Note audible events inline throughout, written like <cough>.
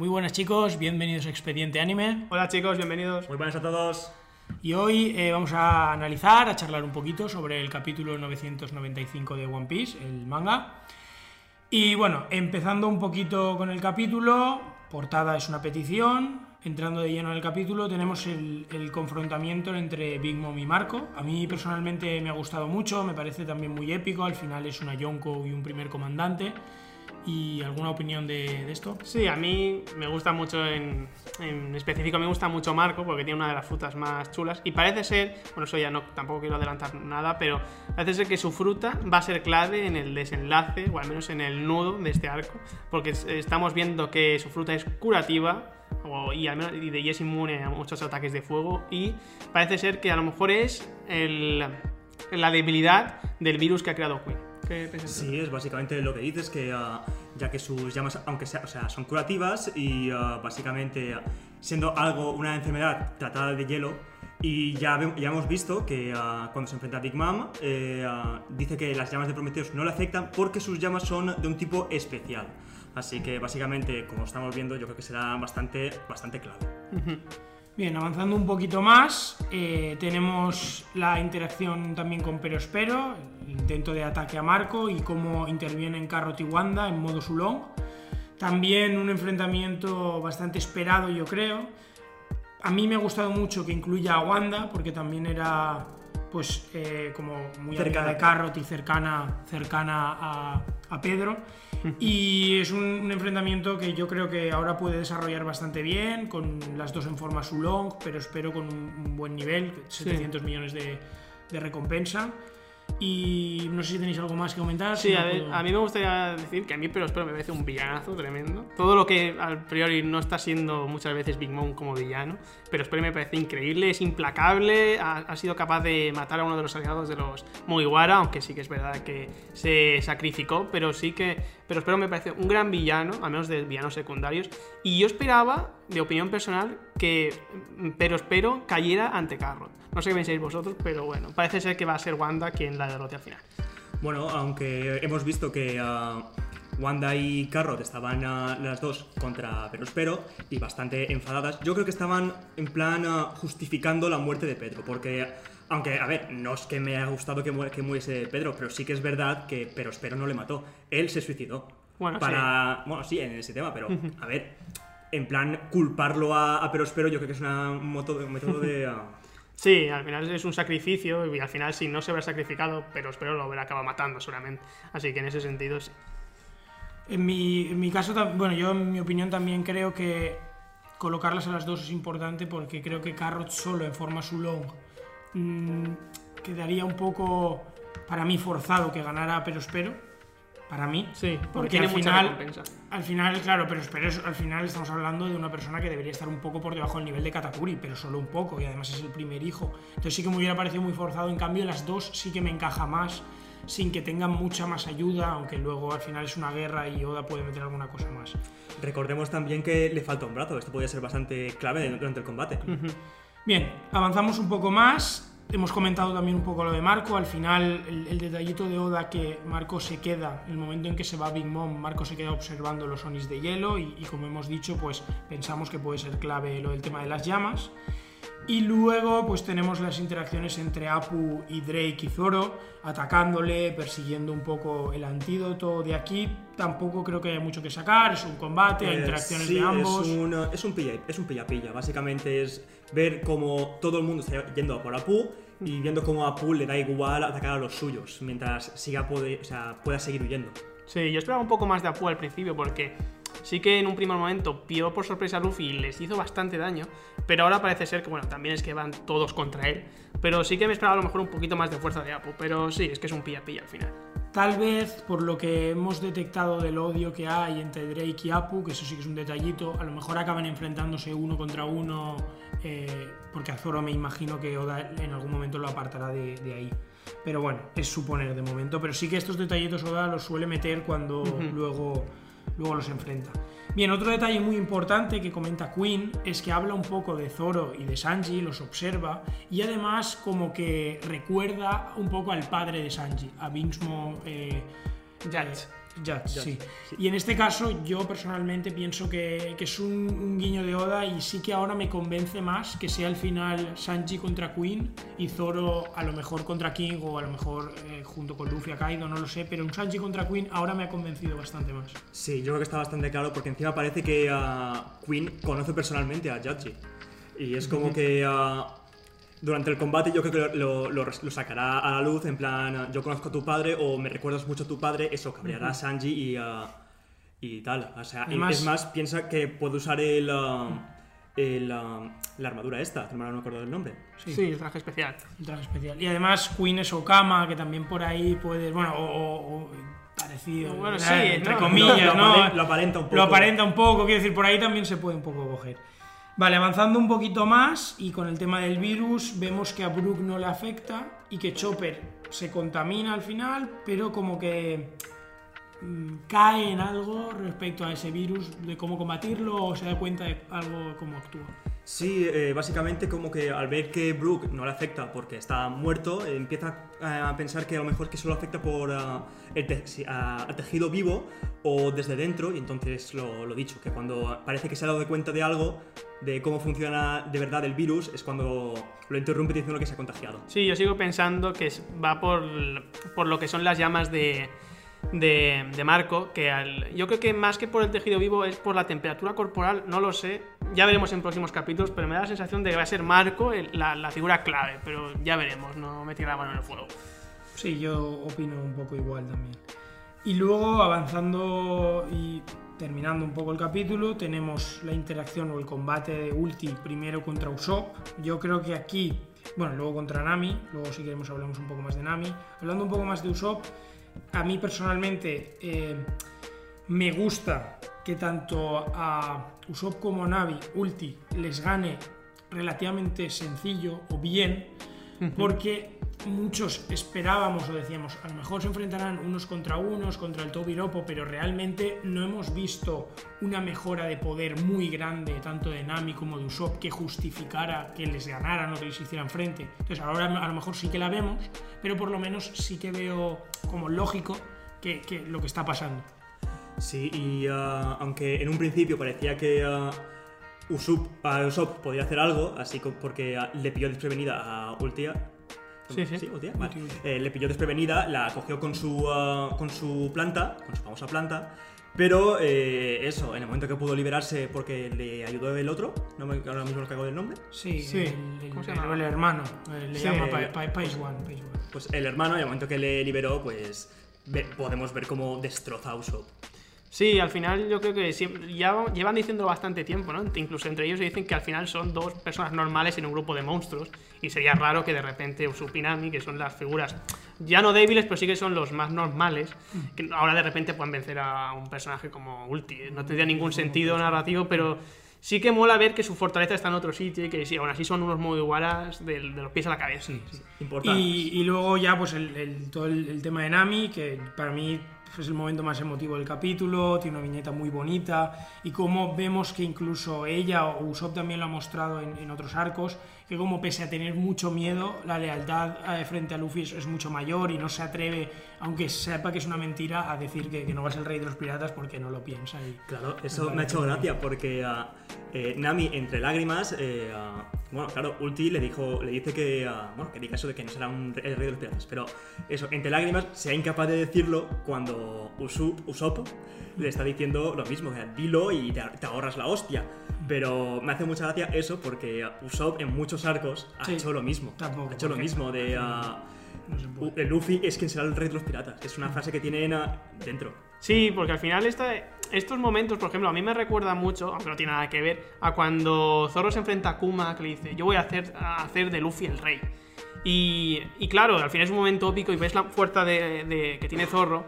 Muy buenas chicos, bienvenidos a Expediente Anime. Hola chicos, bienvenidos. Muy buenas a todos. Y hoy eh, vamos a analizar, a charlar un poquito sobre el capítulo 995 de One Piece, el manga. Y bueno, empezando un poquito con el capítulo, portada es una petición, entrando de lleno en el capítulo tenemos el, confrontamiento entre Big Mom y Marco. A mí personalmente me ha gustado mucho, me parece también muy épico, al final es una Yonko y un primer comandante. ¿Y alguna opinión de, de esto? Sí, a mí me gusta mucho, en, en, específico me gusta mucho Marco porque tiene una de las frutas más chulas y parece ser, bueno, eso ya no, tampoco quiero adelantar nada, pero parece ser que su fruta va a ser clave en el desenlace o al menos en el nudo de este arco porque estamos viendo que su fruta es curativa o, y, y, de, y es inmune a muchos ataques de fuego y parece ser que a lo mejor es el, la debilidad del virus que ha creado Queen. Sí, es básicamente lo que dices, que uh, ya que sus llamas, aunque sea, o sea, son curativas y uh, básicamente siendo algo, una enfermedad tratada de hielo, y ya, ya hemos visto que uh, cuando se enfrenta a Big Mom, eh, dice que las llamas de Prometheus no le afectan porque sus llamas son de un tipo especial. Así que básicamente, como estamos viendo, yo creo que será bastante, bastante clave. Bien, avanzando un poquito más, eh, tenemos la interacción también con Perospero, el intento de ataque a Marco y cómo intervienen Carrot y Wanda en modo Sulong. También un enfrentamiento bastante esperado, yo creo. A mí me ha gustado mucho que incluya a Wanda, porque también era pues eh, como muy cercana de Carrot y cercana, cercana a, a Pedro. Y es un, un, enfrentamiento que yo creo que ahora puede desarrollar bastante bien, con las dos en forma Sulong, pero espero con un, un buen nivel, 700 sí. millones de, de, recompensa. Y no sé si tenéis algo más que comentar. Sí, si a, no ver, puedo... a, mí me gustaría decir que a mí, pero espero, me parece un villanazo tremendo. Todo lo que al priori no está siendo muchas veces Big Mom como villano, pero espero me parece increíble, es implacable, ha, ha, sido capaz de matar a uno de los aliados de los Mugiwara, aunque sí que es verdad que se sacrificó, pero sí que. Pero espero me parece un gran villano, al menos de villanos secundarios. Y yo esperaba, de opinión personal, que pero espero cayera ante Carrot. No sé qué pensáis vosotros, pero bueno, parece ser que va a ser Wanda quien la derrote al final. Bueno, aunque hemos visto que uh, Wanda y Carrot estaban uh, las dos contra Perospero y bastante enfadadas, yo creo que estaban en plan uh, justificando la muerte de Pedro, porque aunque, a ver, no es que me haya gustado que, mu que muriese Pedro, pero sí que es verdad que Perospero no le mató. Él se suicidó. Bueno, para... sí. Bueno, sí, en ese tema, pero, a ver, en plan, culparlo a, a Perospero yo creo que es una, un método, un método de... <laughs> Sí, al final es un sacrificio y al final si no se habrá sacrificado, pero espero lo habrá acabado matando seguramente. Así que en ese sentido sí. En mi, en mi caso, bueno, yo en mi opinión también creo que colocarlas a las dos es importante porque creo que Carrot solo en forma Sulong mmm, quedaría un poco para mí forzado que ganara Perospero para mí. Sí, porque al final, al final, claro, pero, pero al final estamos hablando de una persona que debería estar un poco por debajo del nivel de Katakuri, pero solo un poco, y además es el primer hijo. Entonces sí que me hubiera parecido muy forzado, en cambio las dos sí que me encaja más, sin que tengan mucha más ayuda, aunque luego al final es una guerra y Oda puede meter alguna cosa más. Recordemos también que le falta un brazo, esto podría ser bastante clave durante el combate. Uh -huh. Bien, avanzamos un poco más. Hemos comentado también un poco lo de Marco. Al final, el, detallito de Oda que Marco se queda, el momento en que se va Big Mom, Marco se queda observando los Onis de hielo y, y, como hemos dicho, pues pensamos que puede ser clave lo del tema de las llamas. Y luego, pues tenemos las interacciones entre Apu y Drake y Zoro, atacándole, persiguiendo un poco el antídoto de aquí. Tampoco creo que haya mucho que sacar, es un combate, hay eh, interacciones sí, de ambos. Es un, es un pilla, es un pilla pilla. Básicamente es ver cómo todo el mundo está yendo a por Apu y viendo cómo a Apu le da igual atacar a los suyos mientras siga puede, o sea, pueda seguir huyendo. Sí, yo esperaba un poco más de Apu al principio porque sí que en un primer momento pilló por sorpresa a Luffy y les hizo bastante daño, pero ahora parece ser que, bueno, también es que van todos contra él, pero sí que me esperaba a lo mejor un poquito más de fuerza de Apu, pero sí, es que es un pilla-pilla al final. Tal vez por lo que hemos detectado del odio que hay entre Drake y Apu, que eso sí que es un detallito, a lo mejor acaban enfrentándose uno contra uno, eh, porque a Zoro me imagino que Oda en algún momento lo apartará de, de, ahí. Pero bueno, es suponer de momento, pero sí que estos detallitos Oda los suele meter cuando uh -huh. luego luego los enfrenta. Bien, otro detalle muy importante que comenta Queen es que habla un poco de Zoro y de Sanji, los observa y además como que recuerda un poco al padre de Sanji, a Vinsmo eh. Judge, sí. Y en este caso yo personalmente pienso que, que es un, un guiño de Oda y sí que ahora me convence más que sea al final Sanji contra Queen y Zoro a lo mejor contra King o a lo mejor eh, junto con Luffy a Kaido, no lo sé, pero un Sanji contra Queen ahora me ha convencido bastante más. Sí, yo creo que está bastante claro porque encima parece que ah, Queen conoce personalmente a Yachi. Y es como que ah, durante el combate yo creo que lo, lo- lo sacará a la luz en plan ah, yo conozco a tu padre o me recuerdas mucho a tu padre, eso cabreará a Sanji y, ah, y tal. O sea, Además- es más, piensa que puede usar el, ah, el, ah, la armadura esta, no me acuerdo del nombre. Sí, el traje especial. Un traje especial. Y además Queen es Okama, que también por ahí puede, bueno, o, o- o parecido, Bueno, sí, entre ¿no? comillas, Lo- lo ¿no? lo aparenta un Lo poco. aparenta un poco, quiero decir, por ahí también se puede un poco coger. Vale, avanzando un poquito más y con el tema del virus, vemos que a Brook no le afecta y que Chopper se contamina al final, pero como que mm, cae en algo respecto a ese virus, de cómo combatirlo o se da cuenta de algo, cómo actúa. Sí, eh, básicamente como que al ver que Brooke no le afecta porque está muerto, eh, empieza a pensar que a lo mejor que solo afecta por ah, ah, el tejido vivo o desde dentro, y entonces lo, lo dicho, que cuando parece que se ha dado cuenta de algo, de cómo funciona de verdad el virus, es cuando lo interrumpe diciendo que se ha contagiado. Sí, yo sigo pensando que va por, por lo que son las llamas de, de, de Marco, que al- yo creo que más que por el tejido vivo es por la temperatura corporal, no lo sé, ya veremos en próximos capítulos, pero me da la sensación de que va a ser Marco la figura clave, pero ya veremos, no me tira la mano en el fuego. Sí, yo opino un poco igual también. Y luego, avanzando y terminando un poco el capítulo, tenemos la interacción o el combate de Ulti primero contra Usopp. Yo creo que aquí, bueno, luego contra Nami, luego si queremos hablamos un poco más de Nami. Hablando un poco más de Usopp, a mí personalmente eh, me gusta que tanto a Usopp como a Navi, Ulti, les gane relativamente sencillo o bien, porque muchos esperábamos o decíamos, a lo mejor se enfrentarán unos contra unos, contra el Tobiropo, pero realmente no hemos visto una mejora de poder muy grande, tanto de Nami como de Usopp, que justificara que les ganaran o que les hicieran frente. Entonces ahora a lo mejor sí que la vemos, pero por lo menos sí que veo como lógico que, que lo que está pasando. Sí, y ah, aunque en un principio parecía que ah, Usopp, Usopp podía hacer algo, así porque le pilló desprevenida a Ultia. Sí, sí. Ultia, vale. Eh, le pilló desprevenida, la cogió con su, con su planta, con su famosa planta. Pero eh, eso, en el momento que pudo liberarse porque le ayudó el otro, no me, ahora mismo no caigo del nombre, Sí, Sí. El, el- ¿Cómo se llama? el hermano, eh, le Sí. llama Pa- Pa- Page One, pues el hermano, en el momento que le liberó, pues ve- podemos ver cómo destroza a Usopp. Sí, al final yo creo que siempre- ya llevan diciendo bastante tiempo, ¿no? Incluso entre ellos dicen que al final son dos personas normales en un grupo de monstruos y sería raro que de repente Usopp y Nami, que son las figuras ya no débiles, pero sí que son los más normales, que ahora de repente puedan vencer a un personaje como Ulti. No tendría ningún sentido narrativo, pero sí que mola ver que su fortaleza está en otro sitio y que sí, aún así son unos Mugiwaras del- de, los pies a la cabeza. Importante. Y, y luego ya pues el, el- todo el, el tema de Nami, que para mí es el momento más emotivo del capítulo, tiene una viñeta muy bonita y como vemos que incluso ella o Usopp también lo ha mostrado en, en otros arcos, que como pese a tener mucho miedo, la lealtad eh, frente a Luffy es, es mucho mayor y no se atreve, aunque sepa que es una mentira, a decir que, que no va a ser el rey de los piratas porque no lo piensa. Y, Claro, eso me ha hecho gracia porque ah, eh, Nami, entre lágrimas, eh, ah, bueno, claro, Ulti le dijo, le dice que, ah, bueno, que diga eso de que no será un, el rey de los piratas, pero eso, entre lágrimas, sea incapaz de decirlo cuando Usopp, Usopp le está diciendo lo mismo, o sea, dilo y te, te ahorras la hostia. Pero me hace mucha gracia eso porque Usopp en muchos arcos ha Sí, hecho lo mismo. tampoco, ha hecho lo mismo de... ah, no Luffy es quien será el rey de los piratas. Es una frase que tienen ah, dentro. Sí, porque al final esta- estos momentos, por ejemplo, a mí me recuerda mucho, aunque no tiene nada que ver, a cuando Zoro se enfrenta a Kuma, que le dice, yo voy a hacer, a hacer de Luffy el rey. Y, y claro, al final es un momento épico y ves la fuerza de, de- que tiene Zorro,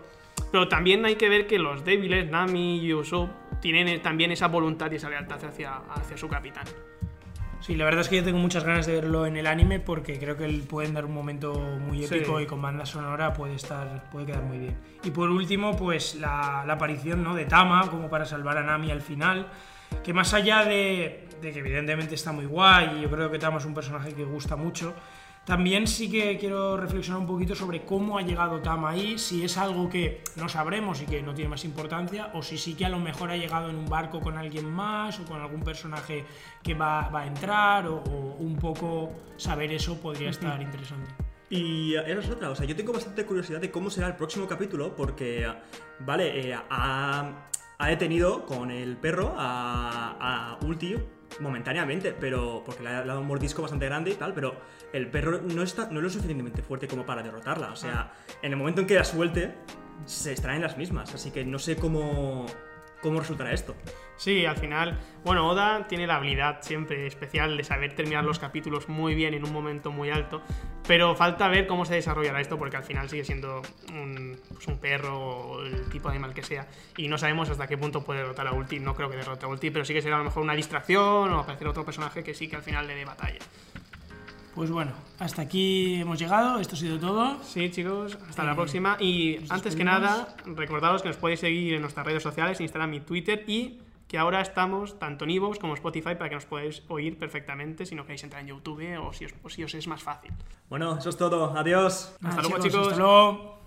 pero también hay que ver que los débiles, Nami y Usopp, tienen eh, también esa voluntad y esa lealtad hacia, hacia su capitán. Sí, la verdad es que yo tengo muchas ganas de verlo en el anime porque creo que pueden dar un momento muy Sí. épico y con banda sonora puede estar puede quedar muy bien. Y por último, pues la, la aparición ¿no? de Tama como para salvar a Nami al final, que más allá de, de que evidentemente está muy guay y yo creo que Tama es un personaje que gusta mucho, también sí que quiero reflexionar un poquito sobre cómo ha llegado Tama ahí, si es algo que no sabremos y que no tiene más importancia, o si sí que a lo mejor ha llegado en un barco con alguien más o con algún personaje que va, va a entrar, o, o un poco saber eso podría estar interesante. Y eh, esa es otra, o sea, yo tengo bastante curiosidad de cómo será el próximo capítulo, porque, eh, vale, eh, ha, ha detenido con el perro a, a Ulti momentáneamente, pero porque le ha dado un mordisco bastante grande y tal, pero el perro no, está, no es lo suficientemente fuerte como para derrotarla, o sea, en el momento en que la suelte, se extraen las mismas, así que no sé cómo, cómo resultará esto. Sí, al final, bueno, Oda tiene la habilidad siempre especial de saber terminar los capítulos muy bien en un momento muy alto, pero falta ver cómo se desarrollará esto porque al final sigue siendo un, pues un perro o el tipo de animal que sea y no sabemos hasta qué punto puede derrotar a Ulti, no creo que derrote a Ulti, pero sí que será a lo mejor una distracción o aparecer otro personaje que sí que al final le dé batalla. Pues bueno, hasta aquí hemos llegado, esto ha sido todo. Sí, chicos, hasta la Eh, próxima. Y antes que nada, recordaros que nos podéis seguir en nuestras redes sociales, Instagram y Twitter, y que ahora estamos tanto en iVoox como Spotify para que nos podáis oír perfectamente si no queréis entrar en YouTube o si os, o si os es más fácil. Bueno, eso es todo, adiós. Hasta luego, chicos. Hasta luego.